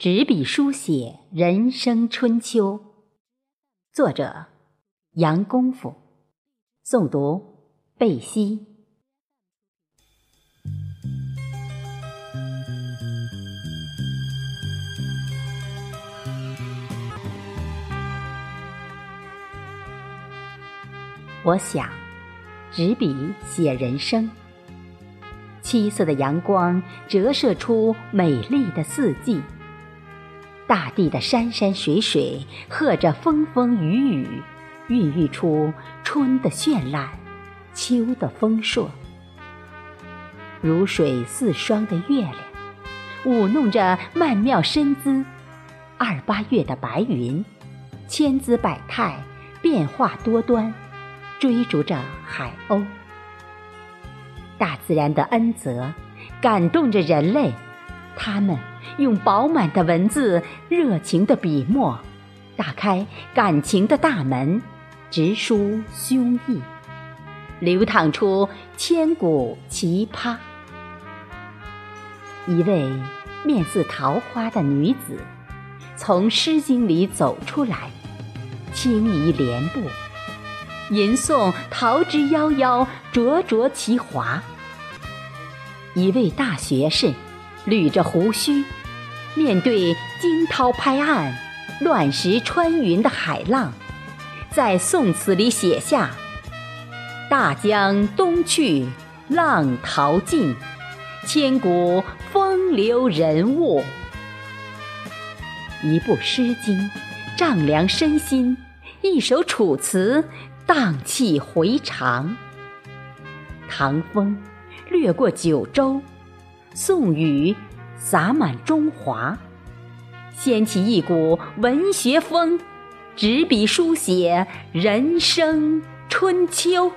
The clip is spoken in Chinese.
执笔书写人生春秋，作者杨功夫，诵读贝西。我想，执笔写人生。七色的阳光折射出美丽的四季。大地的山山水水，和着风风雨雨，孕育出春的绚烂，秋的丰硕。如水似霜的月亮，舞弄着曼妙身姿；二八月的白云，千姿百态，变化多端，追逐着海鸥。大自然的恩泽，感动着人类。他们用饱满的文字、热情的笔墨，打开感情的大门，直抒胸臆，流淌出千古奇葩。一位面似桃花的女子，从《诗经》里走出来，轻移莲步，吟诵桃之夭夭，灼灼其华。一位大学士。捋着胡须，面对惊涛拍岸、乱石穿云的海浪，在宋词里写下“大江东去，浪淘尽，千古风流人物”。一部《诗经》，丈量身心；一首《楚辞》，荡气回肠。唐风掠过九州。宋雨洒满中华，掀起一股文学风，执笔书写人生春秋。